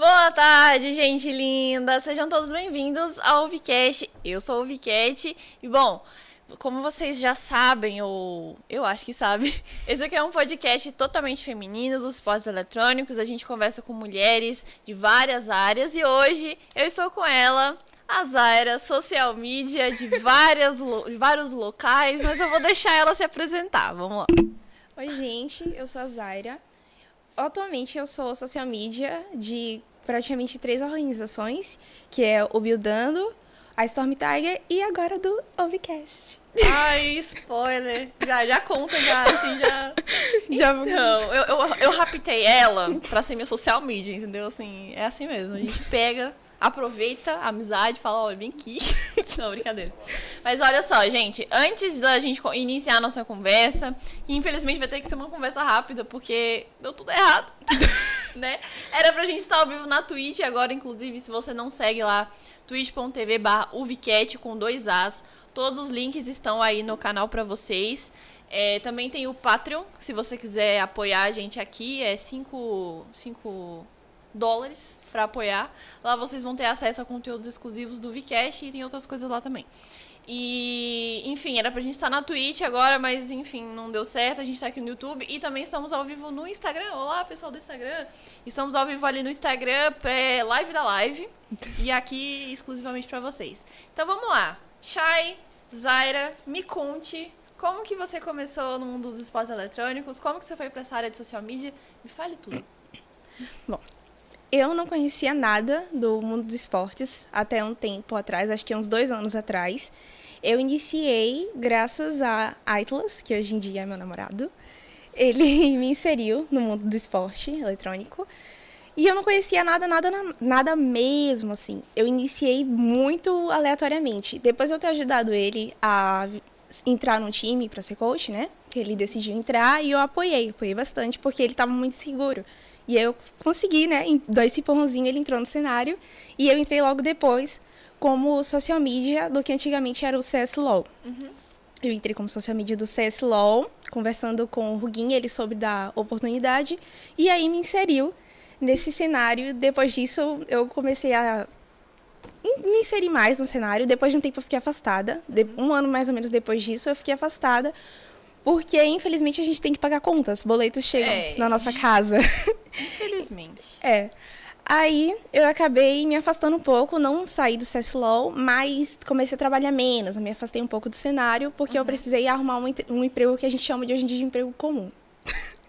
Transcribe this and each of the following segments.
Boa tarde, gente linda! Sejam todos bem-vindos ao Vicast. Eu sou o Vicat e, bom, como vocês já sabem, ou eu acho que sabem, esse aqui é um podcast totalmente feminino dos esportes eletrônicos. A gente conversa com mulheres de várias áreas e hoje eu estou com ela, a Zaira, social media de, várias, de vários locais, mas eu vou deixar ela se apresentar. Vamos lá. Oi, gente, eu sou a Zaira. Atualmente eu sou social media de praticamente três organizações, que é o Buildando, a Storm Tiger e agora do Ovcast. Ai, spoiler. Já, já conta, já, assim, já. já... Então, eu, eu, eu raptei ela pra ser minha social media, entendeu? Assim, é assim mesmo. A gente pega aproveita a amizade, fala, olha, vem aqui. Não, brincadeira. Mas olha só, gente, antes da gente iniciar a nossa conversa, infelizmente vai ter que ser uma conversa rápida, porque deu tudo errado. né? Era pra gente estar ao vivo na Twitch agora, inclusive, se você não segue lá, twitch.tv barra com dois As. Todos os links estão aí no canal para vocês. É, também tem o Patreon, se você quiser apoiar a gente aqui, é 5 dólares para apoiar. Lá vocês vão ter acesso a conteúdos exclusivos do Vcast e tem outras coisas lá também. E, enfim, era pra gente estar na Twitch agora, mas enfim, não deu certo. A gente tá aqui no YouTube e também estamos ao vivo no Instagram. Olá, pessoal do Instagram. Estamos ao vivo ali no Instagram, pré-live da live. e aqui exclusivamente para vocês. Então vamos lá. Shai, Zaira, me conte como que você começou no mundo dos esportes eletrônicos, como que você foi para essa área de social media. Me fale tudo. Bom, eu não conhecia nada do mundo dos esportes até um tempo atrás, acho que uns dois anos atrás. Eu iniciei graças a Atlas, que hoje em dia é meu namorado. Ele me inseriu no mundo do esporte eletrônico. E eu não conhecia nada, nada, nada mesmo, assim. Eu iniciei muito aleatoriamente. Depois de eu ter ajudado ele a entrar num time para ser coach, né? Ele decidiu entrar e eu apoiei, apoiei bastante, porque ele estava muito seguro. E eu consegui, né? Dar esse empurrãozinho, ele entrou no cenário. E eu entrei logo depois como social media do que antigamente era o CS LOL. Uhum. Eu entrei como social media do CS LOL, conversando com o Ruguinho, ele soube da oportunidade. E aí me inseriu nesse cenário. Depois disso, eu comecei a me inserir mais no cenário. Depois de um tempo, eu fiquei afastada. Uhum. Um ano mais ou menos depois disso, eu fiquei afastada porque, infelizmente, a gente tem que pagar contas. Boletos chegam é. na nossa casa. Infelizmente. é. Aí eu acabei me afastando um pouco, não saí do CSLOL, mas comecei a trabalhar menos. Me afastei um pouco do cenário, porque uhum. eu precisei arrumar um, um, emprego que a gente chama de hoje em dia de emprego comum.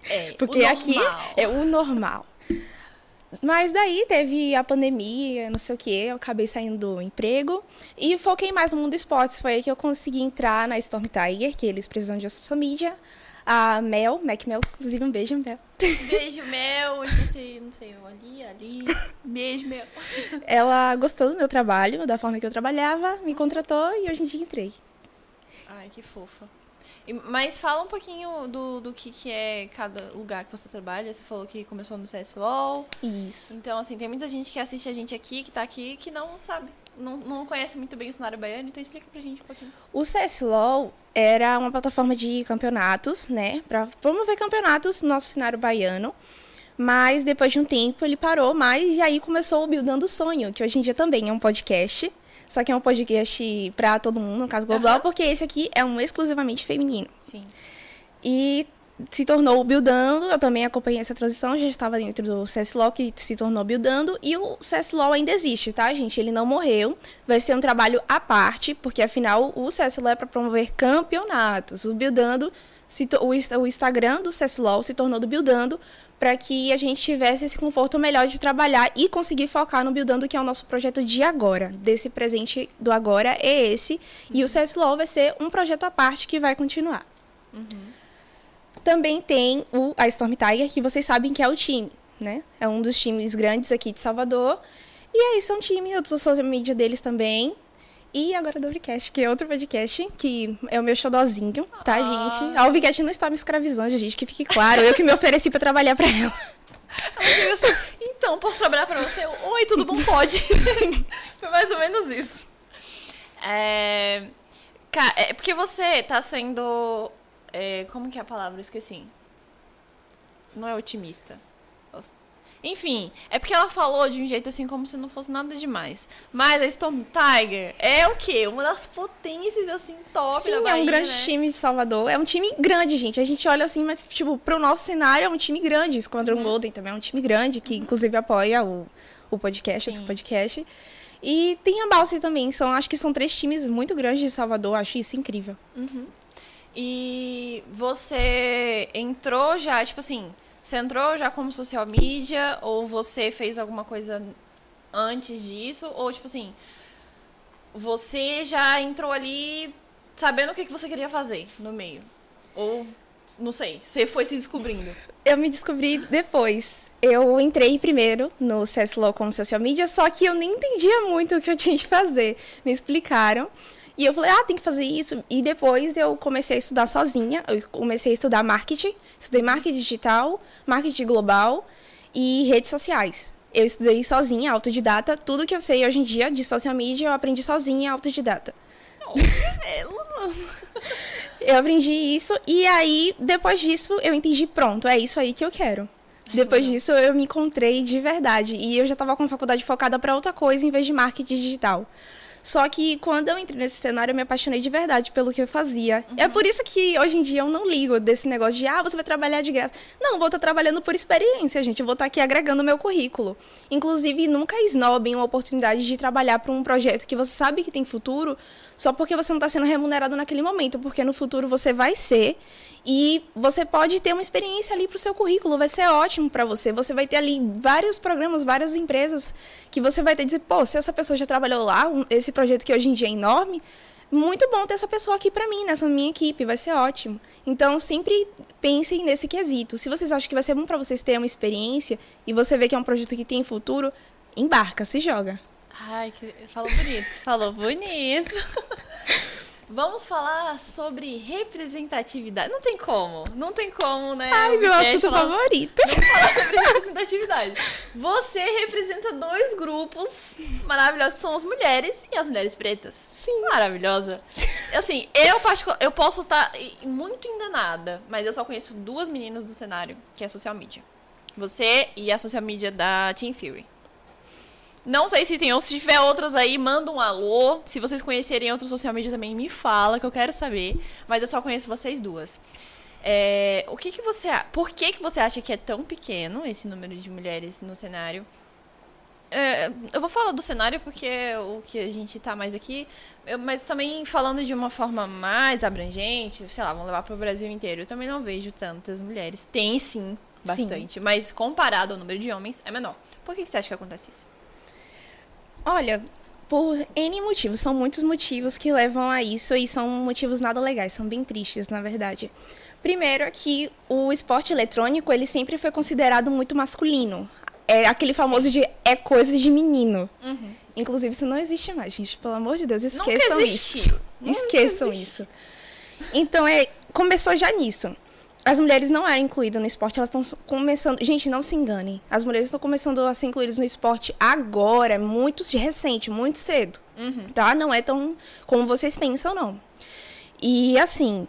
É, porque aqui é o normal. Mas daí teve a pandemia, não sei o que, eu acabei saindo do emprego e foquei mais no mundo esportes. Foi aí que eu consegui entrar na Storm Tiger, que eles precisam de social media. A Mel, Mac Mel, inclusive um beijo, Mel. Beijo, Mel. Não sei, não sei, ali, ali. Beijo, Mel. Ela gostou do meu trabalho, da forma que eu trabalhava, me contratou e hoje em dia entrei. Ai, que fofa. Mas fala um pouquinho do, do que, que é cada lugar que você trabalha. Você falou que começou no CSLOL. Isso. Então, assim, tem muita gente que assiste a gente aqui, que tá aqui, que não sabe, não, não conhece muito bem o cenário baiano. Então, explica pra gente um pouquinho. O CSLOL era uma plataforma de campeonatos, né? Pra promover campeonatos no nosso cenário baiano. Mas depois de um tempo ele parou mais e aí começou o Buildando Sonho, que hoje em dia também é um podcast só que é um podcast pra todo mundo, no caso global, uhum. porque esse aqui é um exclusivamente feminino. Sim. E se tornou o Buildando, eu também acompanhei essa transição, já estava dentro do CSLOL, que se tornou Buildando, e o CSLOL ainda existe, tá, gente? Ele não morreu, vai ser um trabalho à parte, porque afinal o CSLOL é para promover campeonatos. O Buildando, o Instagram do CSLOL se tornou do Buildando, para que a gente tivesse esse conforto melhor de trabalhar e conseguir focar no Buildando, que é o nosso projeto de agora. Desse presente do agora é esse. E o CSLOL vai ser um projeto à parte que vai continuar. Uhum. Também tem o, a Storm Tiger, que vocês sabem que é o time, né? É um dos times grandes aqui de Salvador. E aí são time, eu sou social media deles também. E agora do Ovcast, que é outro podcast, que é o meu xodozinho, tá, ah. gente? A Ovcast não está me escravizando, gente, que fique claro. Eu que me ofereci para trabalhar para ela. Então, posso trabalhar para você? Oi, tudo bom? Pode. Foi mais ou menos isso. É... é porque você tá sendo... É... Como que é a palavra? esqueci. Não é otimista. Enfim, é porque ela falou de um jeito assim como se não fosse nada demais. Mas a Storm Tiger é o quê? Uma das potências, assim, top Sim, da Bahia, é um grande né? time de Salvador. É um time grande, gente. A gente olha assim, mas, tipo, pro nosso cenário é um time grande. O Squadron uhum. Golden também é um time grande, que inclusive apoia o, o podcast, Sim. esse podcast. E tem a Balsi também. São, acho que são três times muito grandes de Salvador. Acho isso incrível. Uhum. E você entrou já, tipo assim, você entrou já como social media ou você fez alguma coisa antes disso? Ou, tipo assim, você já entrou ali sabendo o que, que você queria fazer no meio? Ou, não sei, você foi se descobrindo? Eu me descobri depois. Eu entrei primeiro no CSLO como social media, só que eu nem entendia muito o que eu tinha que fazer. Me explicaram. E eu falei, ah, tem que fazer isso. E depois eu comecei a estudar sozinha. Eu comecei a estudar marketing. Estudei marketing digital, marketing global e redes sociais. Eu estudei sozinha, autodidata. Tudo que eu sei hoje em dia de social media, eu aprendi sozinha, autodidata. eu aprendi isso e aí, depois disso, eu entendi, pronto, é isso aí que eu quero. Depois disso, eu me encontrei de verdade. E eu já estava com a faculdade focada para outra coisa em vez de marketing digital. Só que quando eu entrei nesse cenário, eu me apaixonei de verdade pelo que eu fazia. Uhum. É por isso que hoje em dia eu não ligo desse negócio de, ah, você vai trabalhar de graça. Não, vou estar trabalhando por experiência, gente. Eu vou estar aqui agregando meu currículo. Inclusive, nunca esnobem uma oportunidade de trabalhar para um projeto que você sabe que tem futuro, só porque você não está sendo remunerado naquele momento, porque no futuro você vai ser e você pode ter uma experiência ali para o seu currículo, vai ser ótimo para você. Você vai ter ali vários programas, várias empresas que você vai ter dizer, pô, se essa pessoa já trabalhou lá, esse projeto que hoje em dia é enorme, muito bom ter essa pessoa aqui para mim, nessa minha equipe, vai ser ótimo. Então, sempre pensem nesse quesito. Se vocês acham que vai ser bom para vocês terem uma experiência e você vê que é um projeto que tem futuro, embarca, se joga. Ai, que... falou bonito. falou bonito. Vamos falar sobre representatividade. Não tem como, não tem como, né? Ai, meu assunto falar... favorito. Vamos falar sobre representatividade. Você representa dois grupos maravilhosos, que são as mulheres e as mulheres pretas. Sim. Maravilhosa. Assim, eu, particular, eu posso estar muito enganada, mas eu só conheço duas meninas do cenário, que é social media. Você e a social media da Team Fury. Não sei se tem ou se tiver outras aí, manda um alô. Se vocês conhecerem outro social media também, me fala, que eu quero saber. Mas eu só conheço vocês duas. É, o que, que você. Por que, que você acha que é tão pequeno esse número de mulheres no cenário? É, eu vou falar do cenário porque é o que a gente tá mais aqui, eu, mas também falando de uma forma mais abrangente, sei lá, vamos levar para o Brasil inteiro. Eu também não vejo tantas mulheres. Tem sim, bastante, sim. mas comparado ao número de homens, é menor. Por que, que você acha que acontece isso? Olha, por N motivos, são muitos motivos que levam a isso e são motivos nada legais, são bem tristes, na verdade. Primeiro é que o esporte eletrônico, ele sempre foi considerado muito masculino. É aquele famoso Sim. de é coisa de menino. Uhum. Inclusive, isso não existe mais, gente. Pelo amor de Deus, esqueçam isso. Nunca esqueçam existe. isso. Então, é, começou já nisso as mulheres não eram incluídas no esporte, elas estão começando. Gente, não se enganem. As mulheres estão começando a ser incluídas no esporte agora, muito recente, muito cedo. Uhum. Tá? Não é tão como vocês pensam, não. E assim,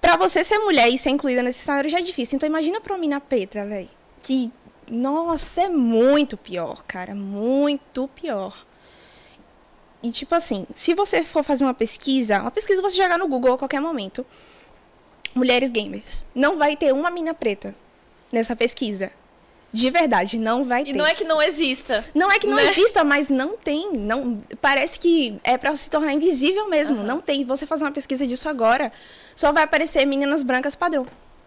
para você ser mulher e ser incluída nesse cenário já é difícil. Então imagina pra mina Petra, velho. Que, nossa, é muito pior, cara. Muito pior. E tipo assim, se você for fazer uma pesquisa, uma pesquisa você jogar no Google a qualquer momento mulheres gamers. Não vai ter uma mina preta nessa pesquisa. De verdade, não vai ter. E não é que não exista. Não é que não né? exista, mas não tem. Não, parece que é para se tornar invisível mesmo. Uhum. Não tem. Você fazer uma pesquisa disso agora, só vai aparecer meninas brancas padrão.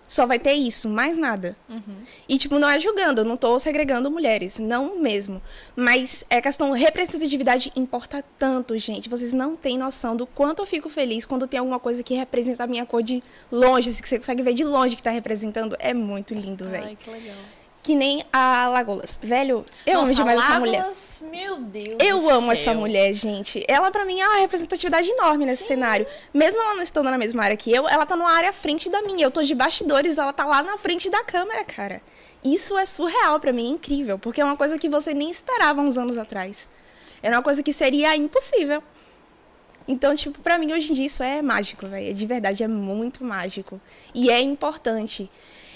Só vai ter isso, mais nada. Uhum. E, tipo, não é julgando, eu não tô segregando mulheres, não mesmo. Mas é questão, representatividade importa tanto, gente. Vocês não têm noção do quanto eu fico feliz quando tem alguma coisa que representa a minha cor de longe, assim, que você consegue ver de longe que tá representando. É muito lindo, velho. Ai, que legal. Que nem a Lagolas. Velho, eu Nossa, amo demais essa mulher. Meu Deus. Eu amo céu. essa mulher, gente. Ela, para mim, é uma representatividade enorme nesse Sim. cenário. Mesmo ela não estando na mesma área que eu, ela tá numa área à frente da minha. Eu tô de bastidores, ela tá lá na frente da câmera, cara. Isso é surreal para mim, é incrível, porque é uma coisa que você nem esperava uns anos atrás. Era uma coisa que seria impossível. Então, tipo, pra mim hoje em dia isso é mágico, velho. De verdade, é muito mágico. E é importante.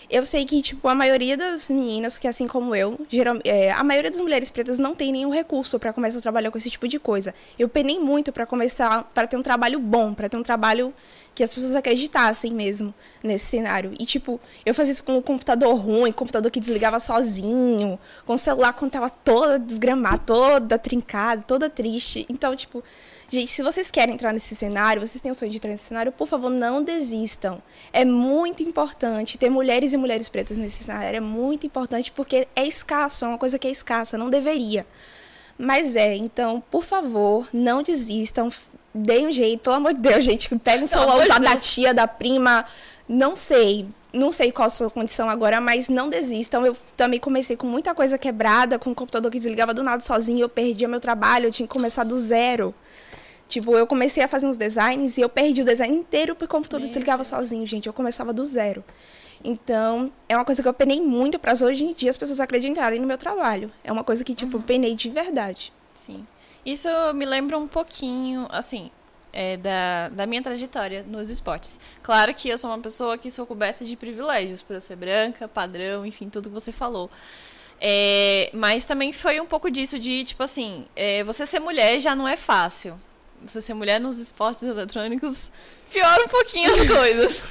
Eu sei que, tipo, a maioria das meninas, que assim como eu, geral, é, a maioria das mulheres pretas não tem nenhum recurso para começar a trabalhar com esse tipo de coisa. Eu penei muito para começar, para ter um trabalho bom, para ter um trabalho que as pessoas acreditassem mesmo nesse cenário. E, tipo, eu fazia isso com o computador ruim, computador que desligava sozinho, com o celular com tela toda desgramada, toda trincada, toda triste. Então, tipo, Gente, se vocês querem entrar nesse cenário, vocês têm o sonho de entrar nesse cenário, por favor, não desistam. É muito importante ter mulheres e mulheres pretas nesse cenário. É muito importante porque é escasso, é uma coisa que é escassa, não deveria. Mas é, então, por favor, não desistam. Deem um jeito, pelo amor de Deus, gente. Pega um celular usado da tia, da prima. Não sei. Não sei qual a sua condição agora, mas não desistam. Eu também comecei com muita coisa quebrada, com o computador que desligava do nada sozinho, eu perdia meu trabalho, eu tinha que começar do zero. Tipo, eu comecei a fazer uns designs e eu perdi o design inteiro porque o computador desligava sozinho, gente. Eu começava do zero. Então, é uma coisa que eu penei muito para hoje em dia as pessoas acreditarem no meu trabalho. É uma coisa que, tipo, uhum. penei de verdade. Sim. Isso me lembra um pouquinho, assim, é, da, da minha trajetória nos esportes. Claro que eu sou uma pessoa que sou coberta de privilégios, por eu ser branca, padrão, enfim, tudo que você falou. É, mas também foi um pouco disso de, tipo assim, é, você ser mulher já não é fácil você ser mulher nos esportes eletrônicos piora um pouquinho as coisas.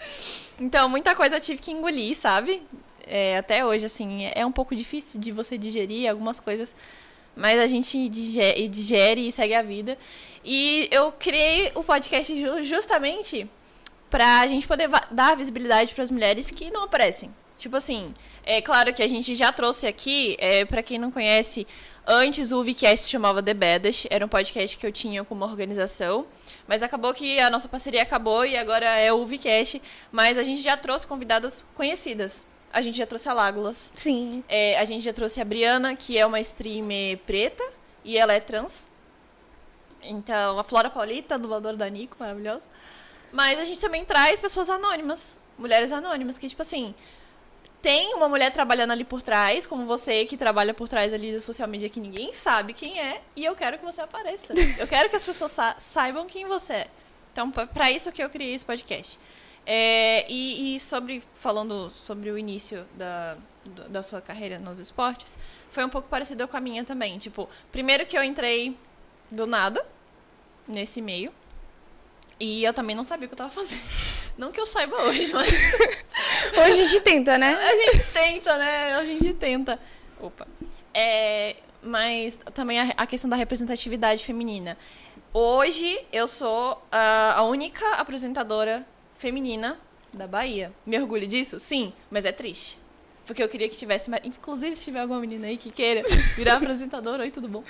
então, muita coisa eu tive que engolir, sabe? É, até hoje, assim, é um pouco difícil de você digerir algumas coisas, mas a gente digere, digere e segue a vida. E eu criei o podcast justamente pra gente poder dar visibilidade para as mulheres que não aparecem. Tipo assim, é claro que a gente já trouxe aqui, é, para quem não conhece, Antes o Vcast se chamava The Badas, era um podcast que eu tinha como organização, mas acabou que a nossa parceria acabou e agora é o Vcast, mas a gente já trouxe convidadas conhecidas. A gente já trouxe a Lágulas. Sim. É, a gente já trouxe a Briana, que é uma streamer preta e ela é trans. Então, a Flora Paulita, dubladora da Nico, maravilhosa. Mas a gente também traz pessoas anônimas, mulheres anônimas, que, tipo assim, tem uma mulher trabalhando ali por trás, como você que trabalha por trás ali da social media que ninguém sabe quem é, e eu quero que você apareça. Eu quero que as pessoas sa saibam quem você é. Então, para isso que eu criei esse podcast. É, e, e, sobre falando sobre o início da, da sua carreira nos esportes, foi um pouco parecido com a minha também. Tipo, primeiro que eu entrei do nada nesse meio. E eu também não sabia o que eu tava fazendo. Não que eu saiba hoje, mas. hoje a gente tenta, né? A gente tenta, né? A gente tenta. Opa. É, mas também a, a questão da representatividade feminina. Hoje eu sou a, a única apresentadora feminina da Bahia. Me orgulho disso? Sim, mas é triste. Porque eu queria que tivesse. Inclusive, se tiver alguma menina aí que queira virar apresentadora, oi, tudo bom?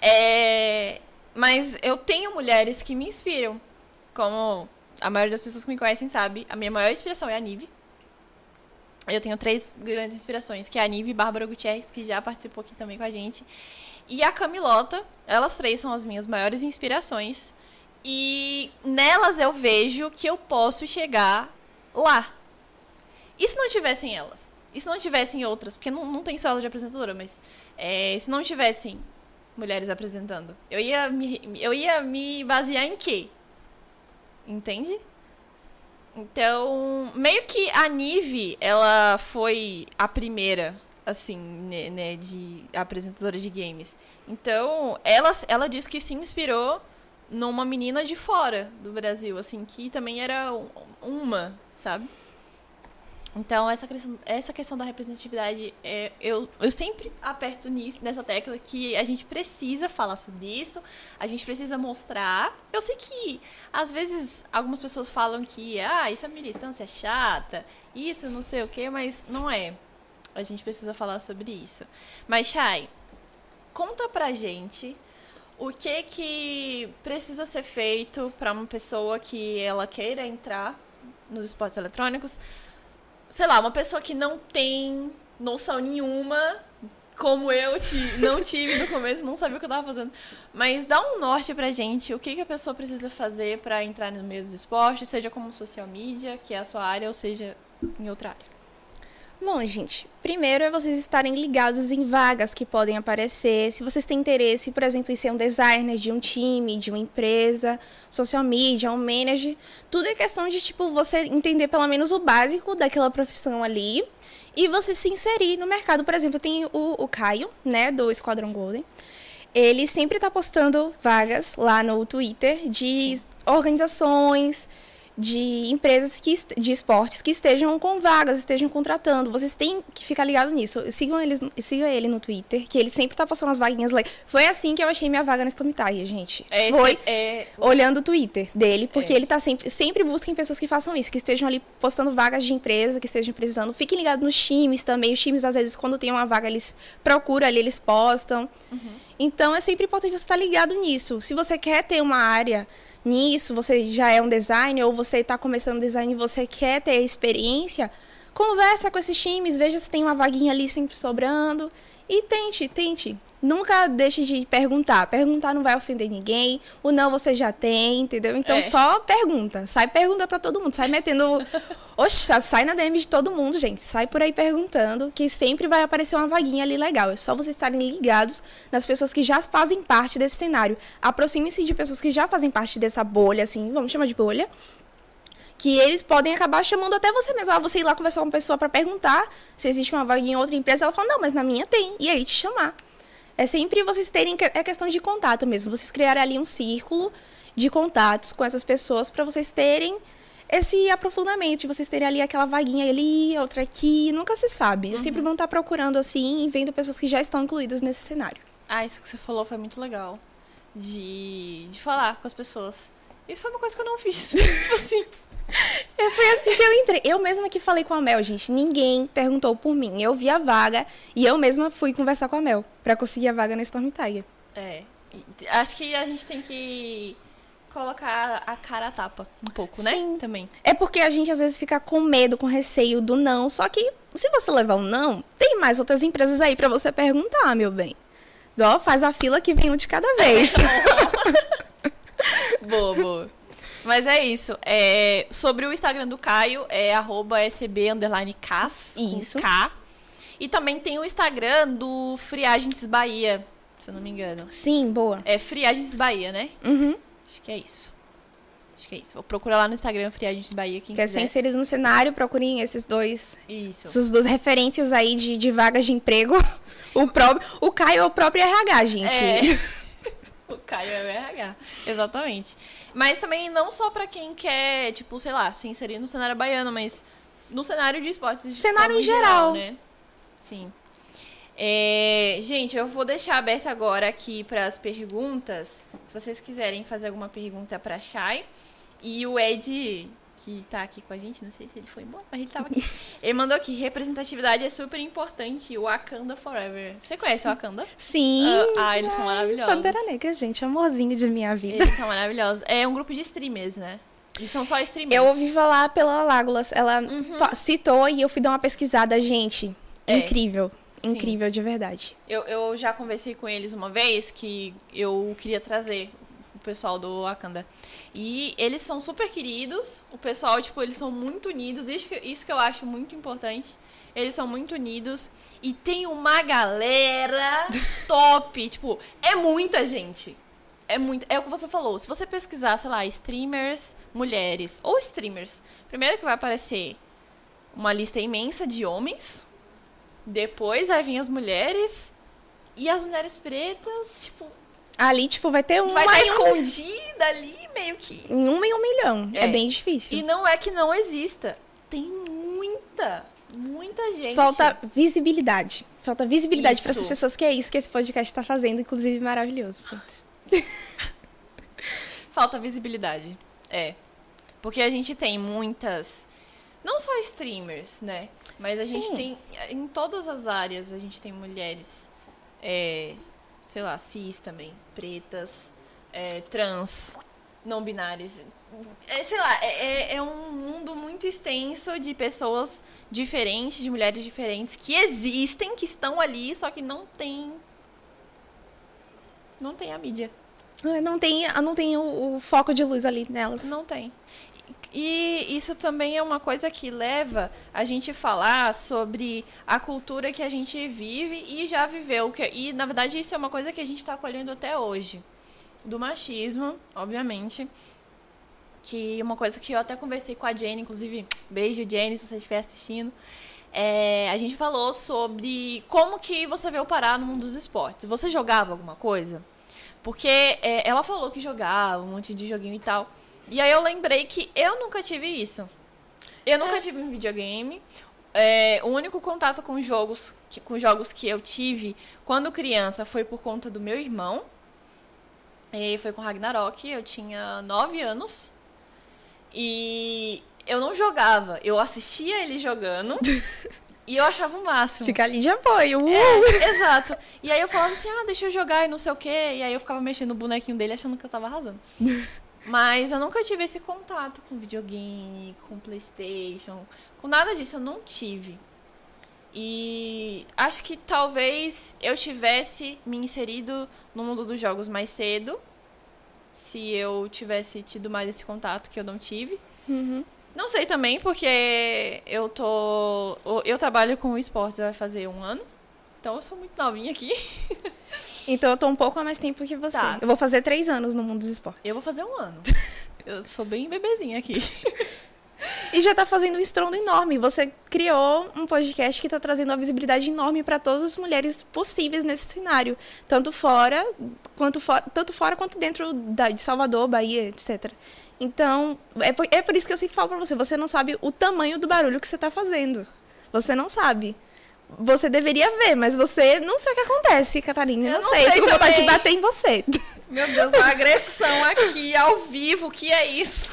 é, mas eu tenho mulheres que me inspiram. Como a maioria das pessoas que me conhecem sabe, a minha maior inspiração é a Nive. Eu tenho três grandes inspirações, que é a Nive Bárbara Gutierrez, que já participou aqui também com a gente. E a Camilota, elas três são as minhas maiores inspirações. E nelas eu vejo que eu posso chegar lá. E se não tivessem elas? E se não tivessem outras? Porque não, não tem só ela de apresentadora, mas é, se não tivessem mulheres apresentando, eu ia me, eu ia me basear em quê? Entende? Então, meio que a Nive, ela foi a primeira, assim, né, né, de apresentadora de games. Então, ela, ela diz que se inspirou numa menina de fora do Brasil, assim, que também era uma, sabe? Então, essa questão, essa questão da representatividade, é, eu, eu sempre aperto nisso, nessa tecla que a gente precisa falar sobre isso, a gente precisa mostrar. Eu sei que, às vezes, algumas pessoas falam que, ah, isso é militância chata, isso não sei o quê, mas não é. A gente precisa falar sobre isso. Mas, Chay, conta pra gente o que que precisa ser feito para uma pessoa que ela queira entrar nos esportes eletrônicos, sei lá, uma pessoa que não tem noção nenhuma, como eu não tive no começo, não sabia o que eu tava fazendo. Mas dá um norte pra gente, o que, que a pessoa precisa fazer para entrar no meio dos esportes, seja como social media, que é a sua área, ou seja em outra área. Bom, gente, primeiro é vocês estarem ligados em vagas que podem aparecer. Se vocês têm interesse, por exemplo, em ser um designer de um time, de uma empresa, social media, um manager, tudo é questão de, tipo, você entender pelo menos o básico daquela profissão ali e você se inserir no mercado. Por exemplo, tem o, o Caio, né, do Esquadrão Golden. Ele sempre está postando vagas lá no Twitter de Sim. organizações, de empresas que, de esportes que estejam com vagas, estejam contratando. Vocês têm que ficar ligado nisso. Sigam, eles, sigam ele no Twitter, que ele sempre tá postando as vaguinhas lá. Foi assim que eu achei minha vaga na Stomitai, gente. É, Foi é... olhando o Twitter dele, porque é. ele tá sempre, sempre busca em pessoas que façam isso, que estejam ali postando vagas de empresa, que estejam precisando. Fiquem ligados nos times também. Os times, às vezes, quando tem uma vaga, eles procuram ali, eles postam. Uhum. Então, é sempre importante você estar ligado nisso. Se você quer ter uma área nisso, você já é um designer ou você está começando design e você quer ter experiência, conversa com esses times, veja se tem uma vaguinha ali sempre sobrando e tente, tente. Nunca deixe de perguntar. Perguntar não vai ofender ninguém. O não você já tem, entendeu? Então é. só pergunta. Sai pergunta para todo mundo. Sai metendo. Oxe, sai na DM de todo mundo, gente. Sai por aí perguntando, que sempre vai aparecer uma vaguinha ali legal. É só vocês estarem ligados nas pessoas que já fazem parte desse cenário. Aproxime-se de pessoas que já fazem parte dessa bolha, assim, vamos chamar de bolha que eles podem acabar chamando até você mesmo. Ah, você ir lá conversar com uma pessoa para perguntar se existe uma vaga em outra empresa. Ela fala, não, mas na minha tem. E aí te chamar. É sempre vocês terem. É questão de contato mesmo. Vocês criarem ali um círculo de contatos com essas pessoas para vocês terem esse aprofundamento, de vocês terem ali aquela vaguinha ali, outra aqui, nunca se sabe. Uhum. sempre vão estar procurando assim e vendo pessoas que já estão incluídas nesse cenário. Ah, isso que você falou foi muito legal. De, de falar com as pessoas. Isso foi uma coisa que eu não fiz. tipo assim. É, foi assim que eu entrei. Eu mesma que falei com a Mel, gente. Ninguém perguntou por mim. Eu vi a vaga e eu mesma fui conversar com a Mel para conseguir a vaga na Storm Tiger. É. Acho que a gente tem que colocar a cara a tapa um pouco, né? Sim. Também. É porque a gente às vezes fica com medo, com receio do não. Só que se você levar um não, tem mais outras empresas aí para você perguntar, meu bem. Ó, faz a fila que vem um de cada vez. boa, boa. Mas é isso. É, sobre o Instagram do Caio, é arroba SB Isso. K. E também tem o Instagram do Friagentes Bahia, se eu não me engano. Sim, boa. É Friagentes Bahia, né? Uhum. Acho que é isso. Acho que é isso. Vou procurar lá no Instagram Friagentes Bahia, quem Quer quiser. ser inserido no cenário, procurem esses dois. Isso. Essas duas referências aí de, de vagas de emprego. O, próprio, o Caio é o próprio RH, gente. É. o Caio é o RH. Exatamente. Mas também não só para quem quer, tipo, sei lá, se inserir no cenário baiano, mas no cenário de esportes. cenário em geral. geral. né? Sim. É, gente, eu vou deixar aberto agora aqui para as perguntas. Se vocês quiserem fazer alguma pergunta para Shai. E o Ed que tá aqui com a gente, não sei se ele foi embora, mas ele tava aqui. ele mandou aqui, representatividade é super importante, o Wakanda Forever. Você conhece Sim. o Wakanda? Sim. Uh, ah, eles são maravilhosos. Pantera Negra, gente, amorzinho de minha vida. Eles são maravilhosos. É um grupo de streamers, né? Eles são só streamers. Eu ouvi falar pela Lágulas, ela uhum. citou e eu fui dar uma pesquisada, gente. É. Incrível. Sim. Incrível, de verdade. Eu, eu já conversei com eles uma vez que eu queria trazer o pessoal do Wakanda. E eles são super queridos. O pessoal, tipo, eles são muito unidos. Isso que, isso que eu acho muito importante. Eles são muito unidos. E tem uma galera top. tipo, é muita gente. É muito. É o que você falou. Se você pesquisar, sei lá, streamers mulheres ou streamers, primeiro que vai aparecer uma lista imensa de homens. Depois vai vir as mulheres. E as mulheres pretas, tipo, Ali, tipo, vai ter uma. Vai estar escondida ali, meio que. Em uma em um milhão. É. é. bem difícil. E não é que não exista. Tem muita, muita gente. Falta visibilidade. Falta visibilidade para essas pessoas, que é isso que esse podcast está fazendo, inclusive maravilhoso, gente. Falta visibilidade. É. Porque a gente tem muitas. Não só streamers, né? Mas a Sim. gente tem. Em todas as áreas a gente tem mulheres. É, sei lá, cis também, pretas, é, trans, não binárias. É, sei lá, é, é, é um mundo muito extenso de pessoas diferentes, de mulheres diferentes, que existem, que estão ali, só que não tem. Não tem a mídia. É, não tem, não tem o, o foco de luz ali nelas. Não tem. E isso também é uma coisa que leva a gente a falar sobre a cultura que a gente vive e já viveu. E, na verdade, isso é uma coisa que a gente está colhendo até hoje. Do machismo, obviamente. Que uma coisa que eu até conversei com a Jenny, inclusive, beijo, Jenny, se você estiver assistindo. É, a gente falou sobre como que você veio parar no mundo dos esportes. Você jogava alguma coisa? Porque é, ela falou que jogava um monte de joguinho e tal. E aí eu lembrei que eu nunca tive isso. Eu nunca é. tive um videogame. É, o único contato com jogos, que, com jogos que eu tive quando criança foi por conta do meu irmão. E foi com Ragnarok, eu tinha 9 anos. E eu não jogava, eu assistia ele jogando. e eu achava o máximo. Fica ali de apoio. Uh! É, exato. E aí eu falava assim, ah, deixa eu jogar e não sei o quê. E aí eu ficava mexendo no bonequinho dele achando que eu tava arrasando. Mas eu nunca tive esse contato com videogame, com Playstation, com nada disso, eu não tive. E acho que talvez eu tivesse me inserido no mundo dos jogos mais cedo, se eu tivesse tido mais esse contato que eu não tive. Uhum. Não sei também, porque eu tô. Eu trabalho com esportes vai fazer um ano. Então eu sou muito novinha aqui. Então eu tô um pouco a mais tempo que você. Tá. Eu vou fazer três anos no mundo dos esportes. Eu vou fazer um ano. eu sou bem bebezinha aqui. E já tá fazendo um estrondo enorme. Você criou um podcast que tá trazendo uma visibilidade enorme para todas as mulheres possíveis nesse cenário. Tanto fora, quanto for, tanto fora quanto dentro da, de Salvador, Bahia, etc. Então, é por, é por isso que eu sempre falo pra você, você não sabe o tamanho do barulho que você tá fazendo. Você não sabe você deveria ver, mas você não sei o que acontece, Catarina. Eu não, não sei, sei fico com vontade de bater em você. Meu Deus, uma agressão aqui ao vivo, o que é isso?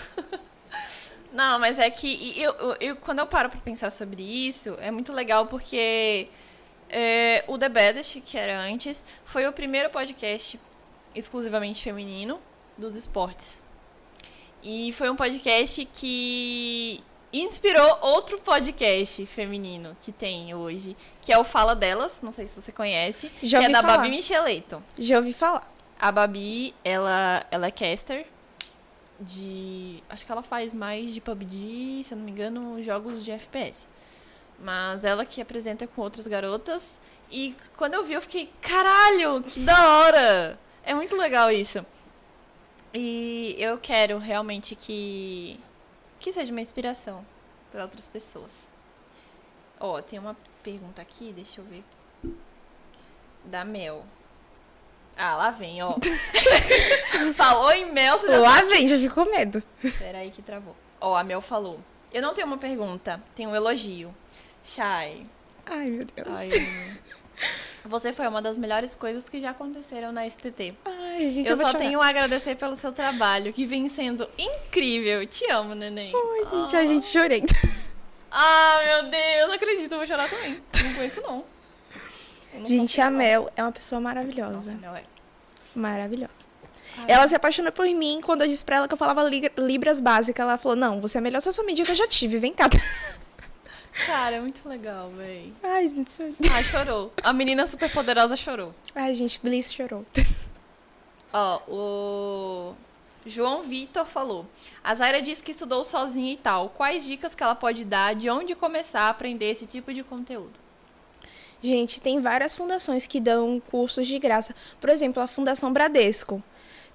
Não, mas é que eu, eu, eu, quando eu paro pra pensar sobre isso, é muito legal porque é, o The Baddest, que era antes, foi o primeiro podcast exclusivamente feminino dos esportes. E foi um podcast que inspirou outro podcast feminino que tem hoje, que é o Fala Delas, não sei se você conhece, Já que é da falar. Babi Micheleto. Já ouvi falar. A Babi, ela, ela é caster de... Acho que ela faz mais de PUBG, se eu não me engano, jogos de FPS. Mas ela que apresenta com outras garotas. E quando eu vi, eu fiquei, caralho, que da hora! É muito legal isso. E eu quero realmente que que seja uma inspiração para outras pessoas. Ó, tem uma pergunta aqui, deixa eu ver. Da Mel. Ah, lá vem, ó. falou em Mel, você já Lá sabe. vem, já ficou medo. Pera aí que travou. Ó, a Mel falou. Eu não tenho uma pergunta, tenho um elogio. Shai. Ai, meu Deus. Ai, você foi uma das melhores coisas que já aconteceram na STT. Ai, gente, eu, eu só chorar. tenho a agradecer pelo seu trabalho, que vem sendo incrível. Te amo, neném. Ai, gente, ah. a gente chorei. Ah, meu Deus, acredito, eu vou chorar também. Não aguento, não. Gente, a Mel é uma pessoa maravilhosa. Nossa, Mel é. Maravilhosa. Ai, ela se apaixonou por mim quando eu disse pra ela que eu falava libras básicas. Ela falou: Não, você é a melhor social media que eu já tive, vem cá. Cara, é muito legal, véi. Ai, gente, chorou. Ah, chorou. A menina super poderosa chorou. Ai, gente, Bliss chorou. Ó, o João Vitor falou: A Zaira disse que estudou sozinha e tal. Quais dicas que ela pode dar de onde começar a aprender esse tipo de conteúdo? Gente, tem várias fundações que dão cursos de graça. Por exemplo, a Fundação Bradesco.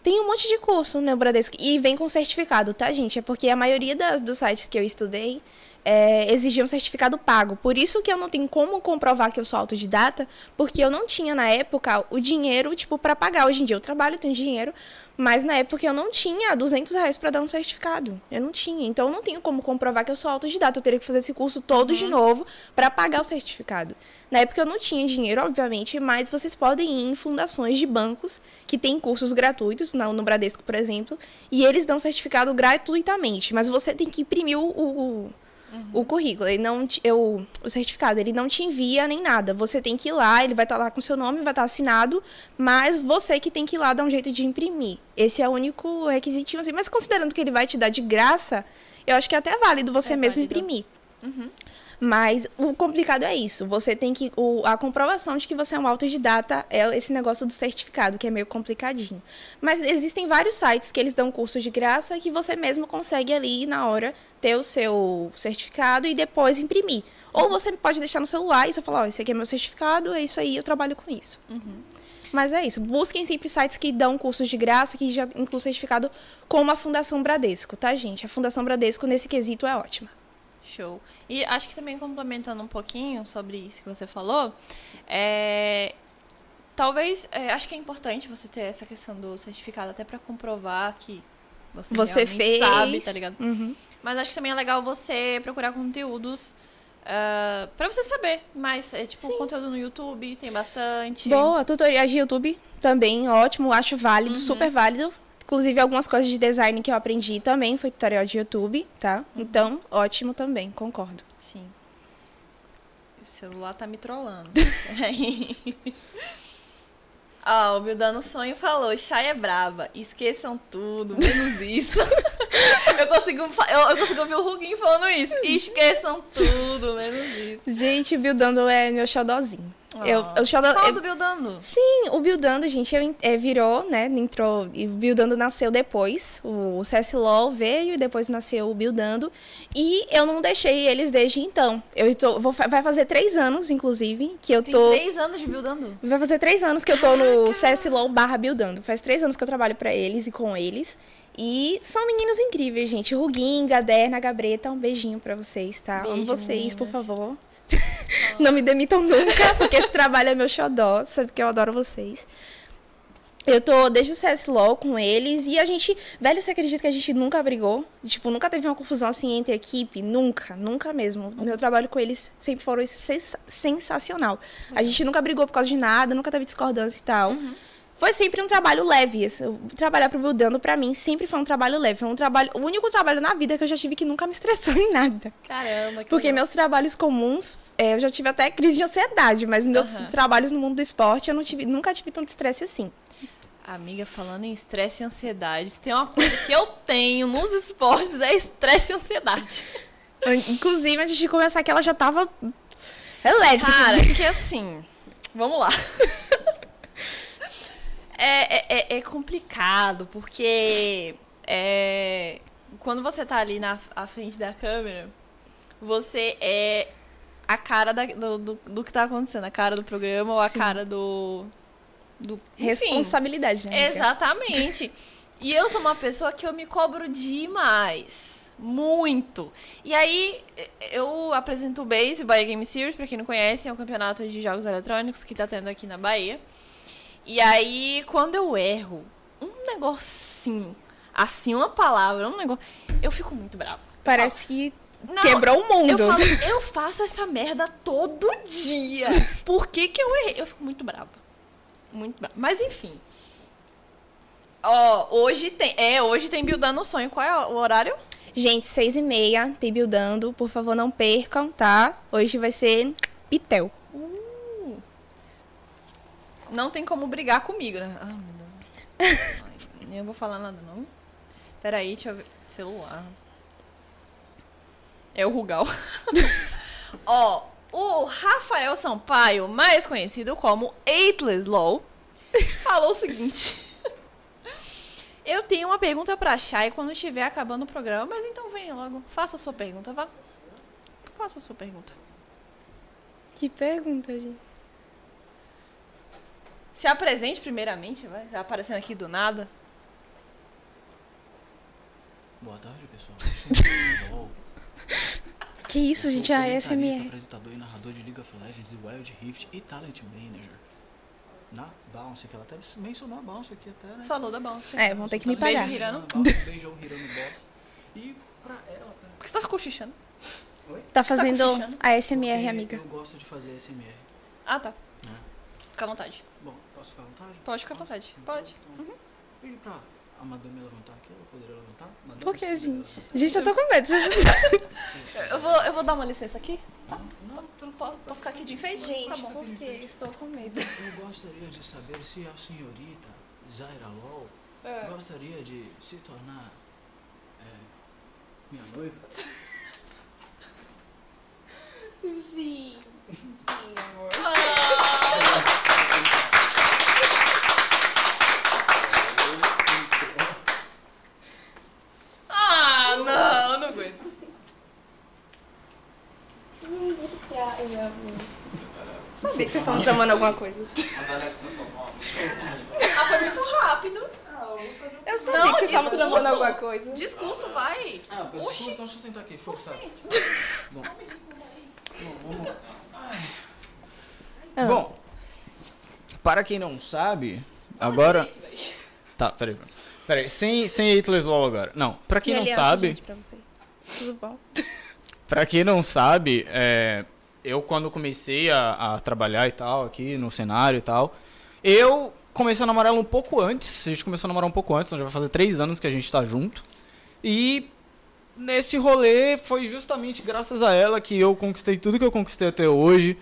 Tem um monte de curso no Bradesco e vem com certificado, tá, gente? É porque a maioria das, dos sites que eu estudei é, exigia um certificado pago. Por isso que eu não tenho como comprovar que eu sou autodidata, porque eu não tinha na época o dinheiro, tipo, para pagar. Hoje em dia eu trabalho, tenho dinheiro, mas na época eu não tinha 200 reais para dar um certificado. Eu não tinha. Então eu não tenho como comprovar que eu sou autodidata. Eu teria que fazer esse curso todo uhum. de novo para pagar o certificado. Na época eu não tinha dinheiro, obviamente, mas vocês podem ir em fundações de bancos que têm cursos gratuitos, no Bradesco, por exemplo, e eles dão certificado gratuitamente. Mas você tem que imprimir o, o uhum. o currículo. Ele não te, eu, o certificado, ele não te envia nem nada. Você tem que ir lá, ele vai estar tá lá com seu nome, vai estar tá assinado, mas você que tem que ir lá dar um jeito de imprimir. Esse é o único requisitivo assim. Mas considerando que ele vai te dar de graça, eu acho que é até válido você é mesmo válido. imprimir. Uhum. Mas o complicado é isso. Você tem que. O, a comprovação de que você é um autodidata é esse negócio do certificado, que é meio complicadinho. Mas existem vários sites que eles dão cursos de graça que você mesmo consegue ali na hora ter o seu certificado e depois imprimir. Ou você pode deixar no celular e você falar, ó, oh, esse aqui é meu certificado, é isso aí, eu trabalho com isso. Uhum. Mas é isso. Busquem sempre sites que dão cursos de graça, que já incluem certificado com a Fundação Bradesco, tá, gente? A Fundação Bradesco, nesse quesito, é ótima. Show. E acho que também complementando um pouquinho sobre isso que você falou, é, talvez, é, acho que é importante você ter essa questão do certificado até para comprovar que você, você fez. sabe, tá ligado? Uhum. Mas acho que também é legal você procurar conteúdos Uh, pra você saber mais, é tipo Sim. conteúdo no YouTube, tem bastante. Boa, tutoriais de YouTube também, ótimo, acho válido, uhum. super válido. Inclusive, algumas coisas de design que eu aprendi também foi tutorial de YouTube, tá? Uhum. Então, ótimo também, concordo. Sim. O celular tá me trollando. Ó, oh, o Bildano Sonho falou, Chay é brava, esqueçam tudo, menos isso. eu, consigo, eu, eu consigo ouvir o Ruguinho falando isso, esqueçam tudo, menos isso. Gente, o Bildano é meu xodózinho. Oh. Eu, eu Fala eu, do Bildando. Sim, o Bildando, gente, eu, é, virou, né? Entrou. E o Bildando nasceu depois. O, o CSLOL veio e depois nasceu o Bildando. E eu não deixei eles desde então. Eu tô, vou, vai fazer três anos, inclusive, que eu tô. Tem três anos de Bildando? Vai fazer três anos que eu tô no CSLOL barra Bildando. Faz três anos que eu trabalho para eles e com eles. E são meninos incríveis, gente. Ruguinho, Gaderna, Gabreta, um beijinho para vocês, tá? Beijo, Amo vocês, meninas. por favor. Não me demitam nunca, porque esse trabalho é meu xodó, sabe que eu adoro vocês. Eu tô desde o CSLOL com eles e a gente. Velho, você acredita que a gente nunca brigou? Tipo, nunca teve uma confusão assim entre equipe? Nunca, nunca mesmo. Uhum. Meu trabalho com eles sempre foi sensacional. Uhum. A gente nunca brigou por causa de nada, nunca teve discordância e tal. Uhum foi sempre um trabalho leve. Trabalhar pro Buildando, pra mim, sempre foi um trabalho leve. Foi um trabalho, o único trabalho na vida que eu já tive que nunca me estressou em nada. Caramba, que Porque legal. meus trabalhos comuns, é, eu já tive até crise de ansiedade, mas meus uhum. trabalhos no mundo do esporte, eu não tive, nunca tive tanto estresse assim. Amiga, falando em estresse e ansiedade, se tem uma coisa que eu tenho nos esportes é estresse e ansiedade. Inclusive, antes de começar que ela já tava elétrica. Cara, porque assim, vamos lá. É, é, é, é complicado, porque é, quando você tá ali na à frente da câmera, você é a cara da, do, do, do, que tá acontecendo, a cara do programa ou a Sim. cara do. do Responsabilidade, né? Exatamente. e eu sou uma pessoa que eu me cobro demais. Muito. E aí, eu apresento o Base, Bahia Game Series, pra quem não conhece, é um campeonato de jogos eletrônicos que tá tendo aqui na Bahia. E aí, quando eu erro um negocinho, assim, uma palavra, um negócio, eu fico muito brava. Parece que não, quebrou o mundo. Eu, falo, eu faço essa merda todo dia. Por que que eu errei? Eu fico muito brava. Muito brava. Mas enfim. Ó, hoje tem. É, hoje tem Buildando o Sonho. Qual é o horário? Gente, seis e meia, tem Buildando. Por favor, não percam, tá? Hoje vai ser Pitel. Não tem como brigar comigo, né? Ah, meu Deus. Ai, eu vou falar nada, não. Peraí, deixa eu ver. Celular. É o Rugal. Ó, o Rafael Sampaio, mais conhecido como Atlas Law, falou o seguinte. Eu tenho uma pergunta pra Chay quando estiver acabando o programa, mas então venha logo. Faça a sua pergunta, vá. Faça a sua pergunta. Que pergunta, gente? Se apresente primeiramente, vai. Tá aparecendo aqui do nada. Boa tarde, pessoal. que isso, gente? A SMR. apresentador e narrador de League of Legends, Wild Rift e Talent Manager. Na Bounce, que ela até mencionou a Bounce aqui até, né? Falou da Bounce. É, vão ter que me pagar. Beijo, Hirano. Beijão, Hirano Boss. E pra ela... Pra... Por que você tá cochichando? Oi? Tá fazendo tá a SMR, amiga. Eu gosto de fazer SMR. Ah, tá. Fica à vontade. Bom, posso ficar à vontade? Pode ficar à vontade. Então, Pode. Então, uhum. Pede pra a Madame levantar aqui, ela poderia levantar? Madame, Por que, gente? Levantar? Gente, eu tô com medo. eu, vou, eu vou dar uma licença aqui. Não, não, não posso, posso ficar aqui de enfeite? Gente, tá por que? Estou com medo. Eu gostaria de saber se a senhorita Zaira Lol é. gostaria de se tornar é, minha noiva. Sim. Sim, amor. Ah. ah, não, não aguento. Sabia que vocês estão tramando alguma coisa. Ah, foi muito rápido. Eu sabia não, que vocês estavam tramando alguma coisa. Discurso, vai. Ah, discurso, então deixa eu sentar aqui. Deixa eu gostar. Bom. Bom, vamos ah. Bom, para quem não sabe, agora... Tá, peraí. Peraí, sem, sem Hitler's Law agora. Não, pra quem não sabe... Pra você. Tudo bom? pra quem não sabe, é, eu quando comecei a, a, trabalhar e tal, aqui no cenário e tal, eu comecei a namorar ela um pouco antes. A gente começou a namorar um pouco antes, então já vai fazer três anos que a gente tá junto. E nesse rolê foi justamente graças a ela que eu conquistei tudo que eu conquistei até hoje.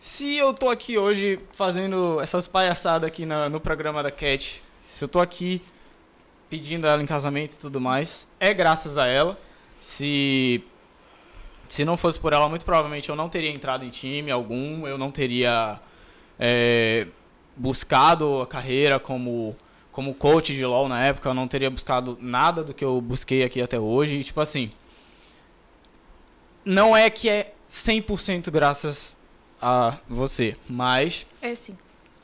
Se eu tô aqui hoje fazendo essas palhaçadas aqui na, no programa da Cat, se eu tô aqui pedindo ela em casamento e tudo mais, é graças a ela. Se se não fosse por ela, muito provavelmente eu não teria entrado em time algum, eu não teria é, buscado a carreira como como coach de LoL na época, eu não teria buscado nada do que eu busquei aqui até hoje. E, tipo assim, não é que é 100% graças a você, mas... É sim.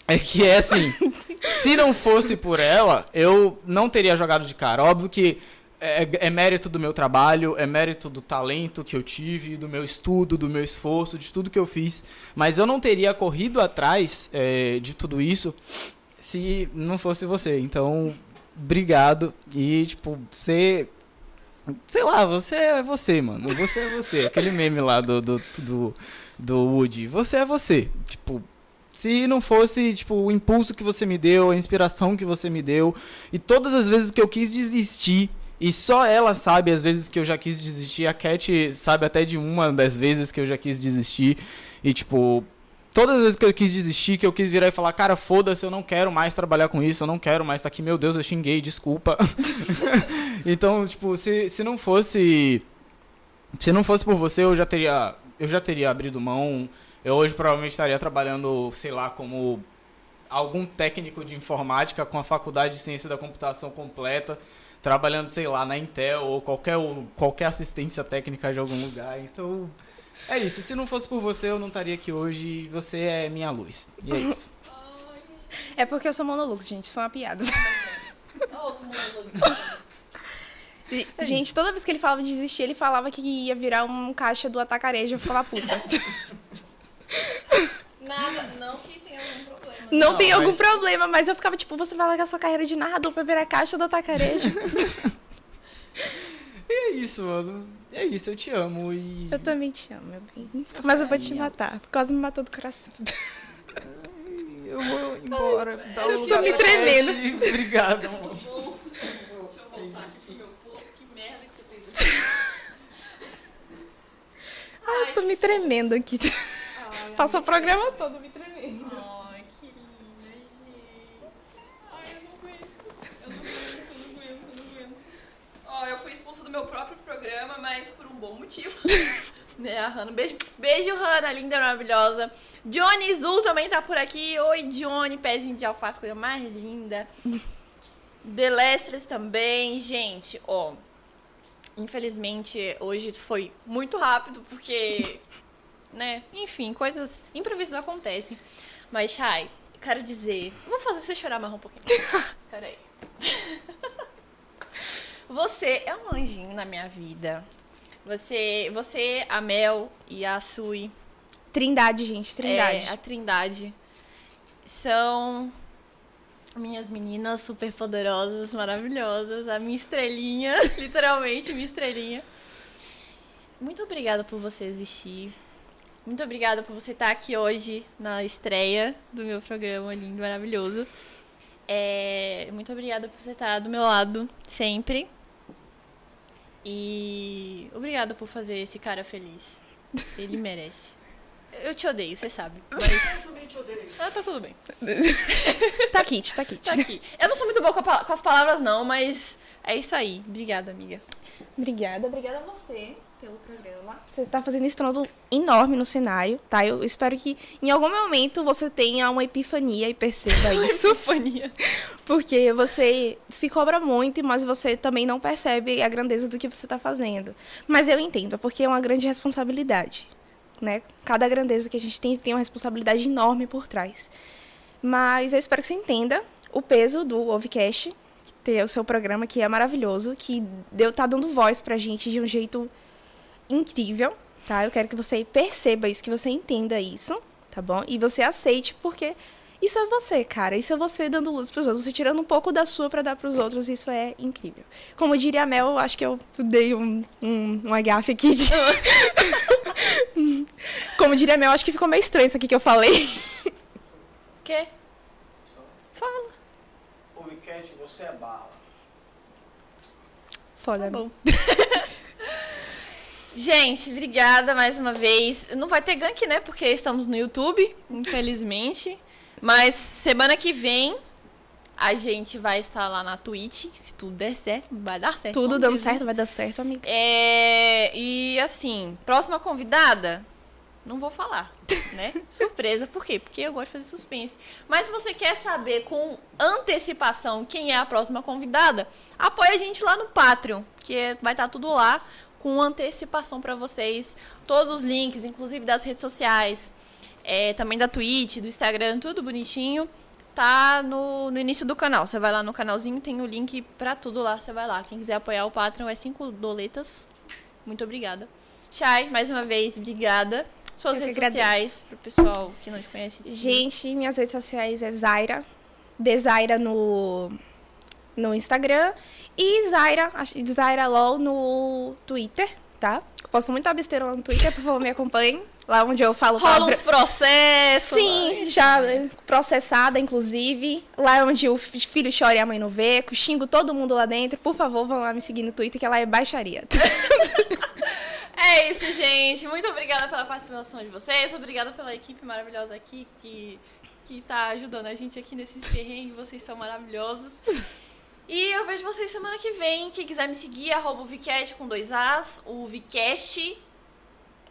É que é assim, se não fosse por ela, eu não teria jogado de cara. Óbvio que é, é, mérito do meu trabalho, é mérito do talento que eu tive, do meu estudo, do meu esforço, de tudo que eu fiz. Mas eu não teria corrido atrás é, de tudo isso se não fosse você. Então, obrigado. E, tipo, você. Sei lá, você é você, mano. Você é você. Aquele meme lá do, do, do, do Woody. Você é você. Tipo, se não fosse, tipo, o impulso que você me deu, a inspiração que você me deu, e todas as vezes que eu quis desistir, e só ela sabe as vezes que eu já quis desistir, a Cat sabe até de uma das vezes que eu já quis desistir, e tipo, todas as vezes que eu quis desistir, que eu quis virar e falar, cara, foda-se, eu não quero mais trabalhar com isso, eu não quero mais estar tá aqui, meu Deus, eu xinguei, desculpa. então, tipo, se, se não fosse. Se não fosse por você, eu já teria. Eu já teria abrido mão. Eu hoje provavelmente estaria trabalhando, sei lá, como algum técnico de informática com a faculdade de ciência da computação completa, trabalhando, sei lá, na Intel ou qualquer, qualquer assistência técnica de algum lugar. Então, é isso. Se não fosse por você, eu não estaria aqui hoje. Você é minha luz. E é isso. É porque eu sou monolux, gente. Isso foi uma piada. É gente, toda vez que ele falava de desistir, ele falava que ia virar um caixa do atacarejo. Eu ficava puta. Nada, não que tenha algum problema. Não, não tem mas... algum problema, mas eu ficava tipo, você vai largar sua carreira de narrador pra virar caixa do atacarejo. e é isso, mano. É isso, eu te amo e. Eu também te amo, meu bem. Você Mas eu vou te matar. Por causa me matou do coração. Eu vou embora. Dá um eu tô me tremendo. Obrigado, amor. Deixa eu voltar aqui pro meu posto. Que merda que você fez Ai, eu tô me tremendo aqui. Ai, Passou o programa todo me tremendo. Ai, que linda, gente. Ai, eu não aguento. Eu não aguento, eu não aguento, eu não aguento. Ó, eu fui expulsa do meu próprio programa, mas por um bom motivo. né, a Hannah. Beijo, beijo, Hannah, linda, maravilhosa. Johnny Zul também tá por aqui. Oi, Johnny, pezinho de alface, coisa mais linda. Delestres também. Gente, ó. Infelizmente, hoje foi muito rápido, porque. né? Enfim, coisas imprevistas acontecem. Mas, Chay, quero dizer. Vou fazer você chorar mais um pouquinho. Peraí. Você é um anjinho na minha vida. Você, você, a Mel e a Sui. Trindade, gente, Trindade. É, a Trindade. São minhas meninas super poderosas, maravilhosas. A minha estrelinha, literalmente, minha estrelinha. Muito obrigada por você existir. Muito obrigada por você estar aqui hoje na estreia do meu programa lindo, maravilhoso. É, muito obrigada por você estar do meu lado sempre. E obrigada por fazer esse cara feliz. Ele merece. Eu te odeio, você sabe. Mas. Eu também te odeio. Ah, tá tudo bem. tá kit, tá kit. Tá aqui. Eu não sou muito boa com, com, as palavras, não, mas é isso aí. Obrigada, amiga. Obrigada, obrigada a você pelo programa. Você está fazendo um estrondo enorme no cenário, tá? Eu espero que em algum momento você tenha uma epifania e perceba isso. epifania. Porque você se cobra muito, mas você também não percebe a grandeza do que você está fazendo. Mas eu entendo, porque é uma grande responsabilidade. Né? Cada grandeza que a gente tem tem uma responsabilidade enorme por trás. Mas eu espero que você entenda o peso do Ovecast, ter o seu programa que é maravilhoso, que deu tá dando voz pra gente de um jeito incrível, tá? Eu quero que você perceba isso, que você entenda isso, tá bom? E você aceite, porque isso é você, cara. Isso é você dando luz pros outros. Você tirando um pouco da sua para dar pros outros. Isso é incrível. Como diria a Mel, eu acho que eu dei um, um, um agafe aqui de... Como diria a Mel, acho que ficou meio estranho isso aqui que eu falei. Quê? Fala. O Wicket, você é bala. Foda, tá bom. Gente, obrigada mais uma vez. Não vai ter gank, né? Porque estamos no YouTube, infelizmente. Mas semana que vem a gente vai estar lá na Twitch. Se tudo der certo, vai dar certo. Tudo dando certo, vai dar certo, amiga. É, e assim, próxima convidada, não vou falar, né? Surpresa, por quê? Porque eu gosto de fazer suspense. Mas se você quer saber com antecipação quem é a próxima convidada, apoia a gente lá no Patreon, que é, vai estar tudo lá com antecipação para vocês. Todos os links, inclusive das redes sociais, é, também da Twitch, do Instagram, tudo bonitinho. Tá no, no início do canal. Você vai lá no canalzinho, tem o link para tudo lá. Você vai lá. Quem quiser apoiar o Patreon é 5 doletas. Muito obrigada. Chay, mais uma vez, obrigada. Suas Eu redes sociais, pro pessoal que não te conhece. Gente, minhas redes sociais é Zaira. Desaira no, no Instagram e Zaira, Zaira LOL no Twitter, tá? Eu posto muita besteira lá no Twitter, por favor, me acompanhem. Lá onde eu falo Rola palavra... uns processos. Sim, já processada, inclusive. Lá onde o filho chora e a mãe não vê. Xingo todo mundo lá dentro. Por favor, vão lá me seguir no Twitter, que ela é baixaria. é isso, gente. Muito obrigada pela participação de vocês. Obrigada pela equipe maravilhosa aqui que, que tá ajudando a gente aqui nesses perrengues. Vocês são maravilhosos. E eu vejo vocês semana que vem. Quem quiser me seguir, arroba o Vcast com dois As. O Vcast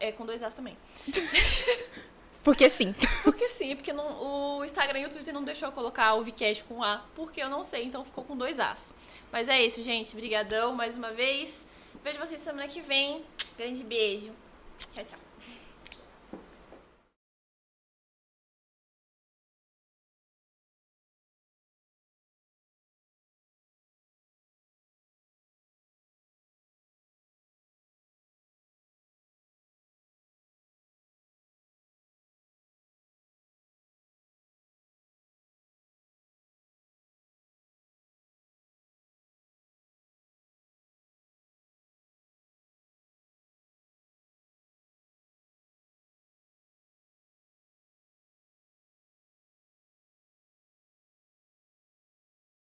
é com dois As também. Porque sim. Porque sim, porque não, o Instagram e o Twitter não deixou eu colocar o Vcast com A, porque eu não sei, então ficou com dois As. Mas é isso, gente. Brigadão mais uma vez. Vejo vocês semana que vem. Grande beijo. Tchau, tchau.